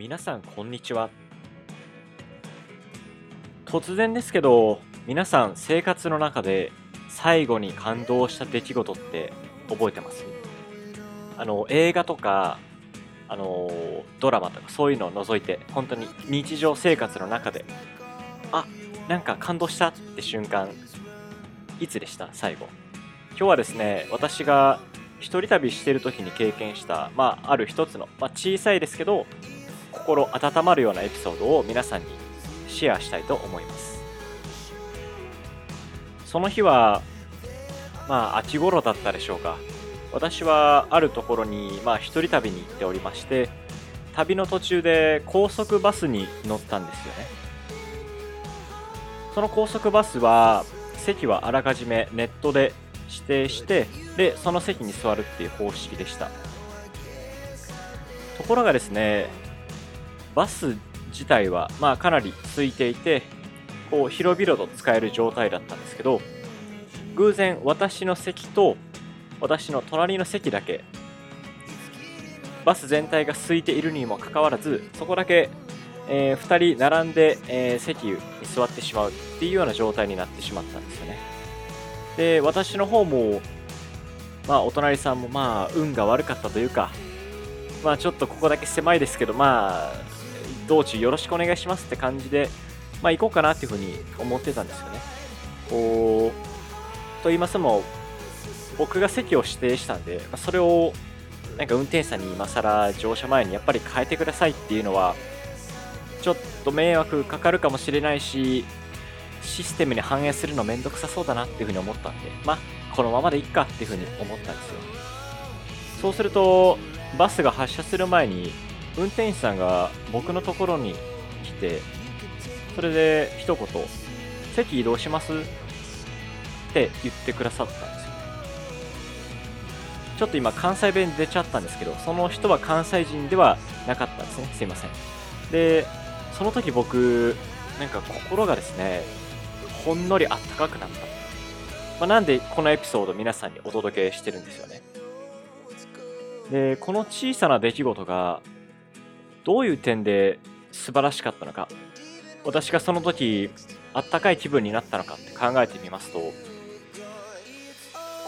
皆さんこんにちは。突然ですけど皆さん生活の中で最後に感動した出来事って覚えてます？あの映画とかあのドラマとかそういうのを除いて本当に日常生活の中であなんか感動したって瞬間いつでした？最後。今日はですね私が一人旅してる時に経験したまあある一つの、まあ、小さいですけど心温まるようなエピソードを皆さんにシェアしたいと思います。その日はまあ秋頃だったでしょうか。私はあるところにまあ一人旅に行っておりまして旅の途中で高速バスに乗ったんですよね。その高速バスは席はあらかじめネットで指定してでその席に座るっていう方式でした。ところがですねバス自体はまあかなり空いていてこう広々と使える状態だったんですけど偶然私の席と私の隣の席だけバス全体が空いているにもかかわらずそこだけ、えー、2人並んで、えー、席に座ってしまうっていうような状態になってしまったんですよね。で私の方もまあお隣さんもまあ運が悪かったというかまあちょっとここだけ狭いですけどまあ道中よろしくお願いしますって感じでまあ行こうかなっていうふうに思ってたんですよね。こうと言いますも僕が席を指定したんで、まあ、それをなんか運転手さんに今更乗車前にやっぱり変えてくださいっていうのはちょっと迷惑かかるかもしれないしシステムに反映するのめんどくさそうだなっていうふうに思ったんでまあこのままでいっかっていうふうに思ったんですよ。そうするとバスが発車する前に運転手さんが僕のところに来てそれで一言「席移動します?」って言ってくださったんですよちょっと今関西弁出ちゃったんですけど、その人は関西人ではなかったんですね。すいません。で、その時僕、なんか心がですね、ほんのりあったかくなった。まあ、なんでこのエピソード皆さんにお届けしてるんですよね。で、この小さな出来事が、どういう点で素晴らしかったのか、私がその時、あったかい気分になったのかって考えてみますと、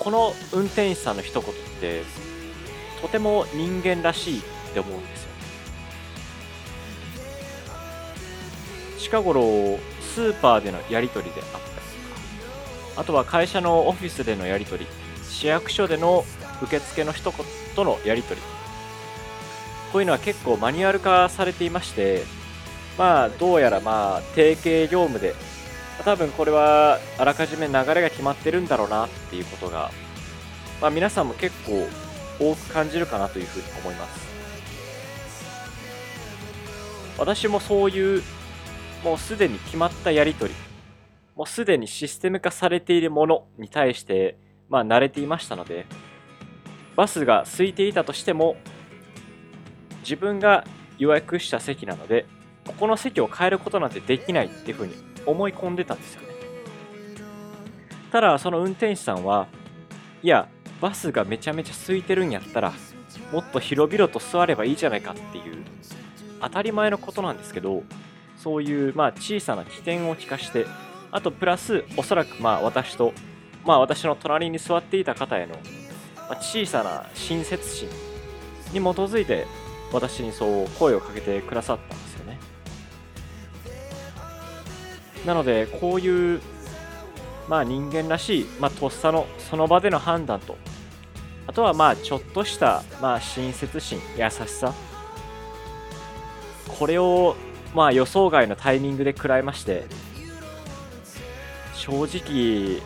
この運転手さんの一言ってとても人間らしいって思うんですよ近頃スーパーでのやり取りであったりとかあとは会社のオフィスでのやり取り市役所での受付の一言とのやり取りこういうのは結構マニュアル化されていましてまあどうやらまあ定型業務で多分これはあらかじめ流れが決まってるんだろうなっていうことが、まあ、皆さんも結構多く感じるかなというふうに思います。私もそういうもうすでに決まったやり取りもうすでにシステム化されているものに対してまあ慣れていましたのでバスが空いていたとしても自分が予約した席なのでここの席を変えることなんてできないっていうふうに思い込んでたんですよね。ただその運転手さんはいやバスがめちゃめちゃ空いてるんやったらもっと広々と座ればいいじゃないかっていう当たり前のことなんですけどそういうまあ小さな起点を聞かしてあとプラスおそらくまあ私とまあ私の隣に座っていた方への小さな親切心に基づいて私にそう声をかけてくださったんですよね。なのでこういうまあ人間らしい、まあ、とっさのその場での判断とあとはまあちょっとしたまあ親切心優しさこれをまあ予想外のタイミングで食らいまして正直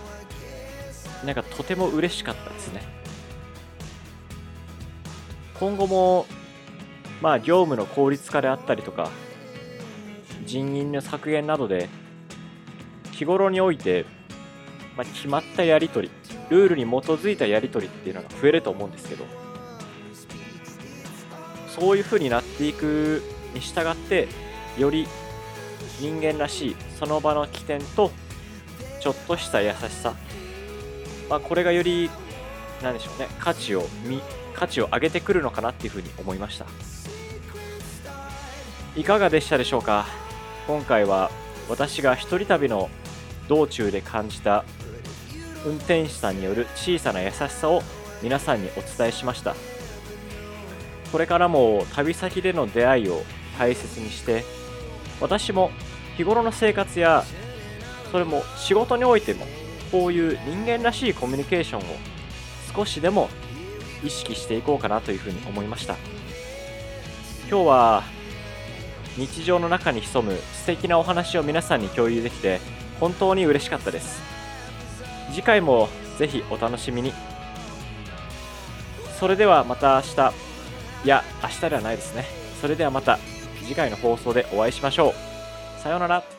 なんかとても嬉しかったですね。今後もまあ業務の効率化であったりとか人員の削減などで日頃において、まあ、決まったやり取りルールに基づいたやり取りっていうのが増えると思うんですけどそういう風になっていくに従ってより人間らしいその場の起点とちょっとした優しさ、まあ、これがより何でしょうね価値を価値を上げてくるのかなっていうふうに思いました。いかがでしたでしょうか？今回は私が一人旅の道中で感じた運転手さんによる小さな優しさを皆さんにお伝えしました。これからも旅先での出会いを大切にして私も日頃の生活やそれも仕事においてもこういう人間らしいコミュニケーションを少しでも意識していこうかなというふうに思いました。今日は日常の中に潜む素敵なお話を皆さんに共有できて本当に嬉しかったです。次回もぜひお楽しみに。それではまた明日。いや明日ではないですね。それではまた次回の放送でお会いしましょう。さようなら。